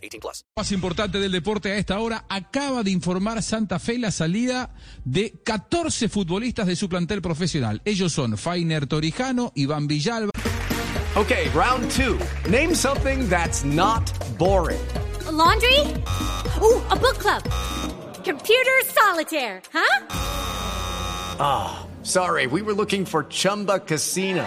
18 plus. Más importante del deporte a esta hora, acaba de informar Santa Fe la salida de 14 futbolistas de su plantel profesional. Ellos son Fainer Torijano, Iván Villalba. Okay, round two. Name something that's not boring. A laundry? Ooh, a book club. Computer solitaire, huh? Ah, oh, sorry, we were looking for Chumba Casino.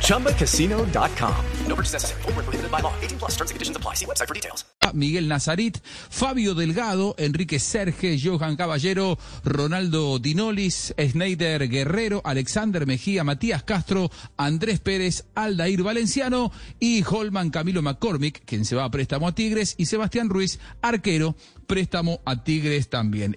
ChumbaCasino.com. No purchase necessary. Full prohibited by law. 18 plus terms and conditions apply. See website for details. Miguel Nazarit, Fabio Delgado, Enrique Serge, Johan Caballero, Ronaldo Dinolis, Schneider Guerrero, Alexander Mejía, Matías Castro, Andrés Pérez, Aldair Valenciano y Holman Camilo McCormick, quien se va a préstamo a Tigres, y Sebastián Ruiz, arquero, préstamo a Tigres también.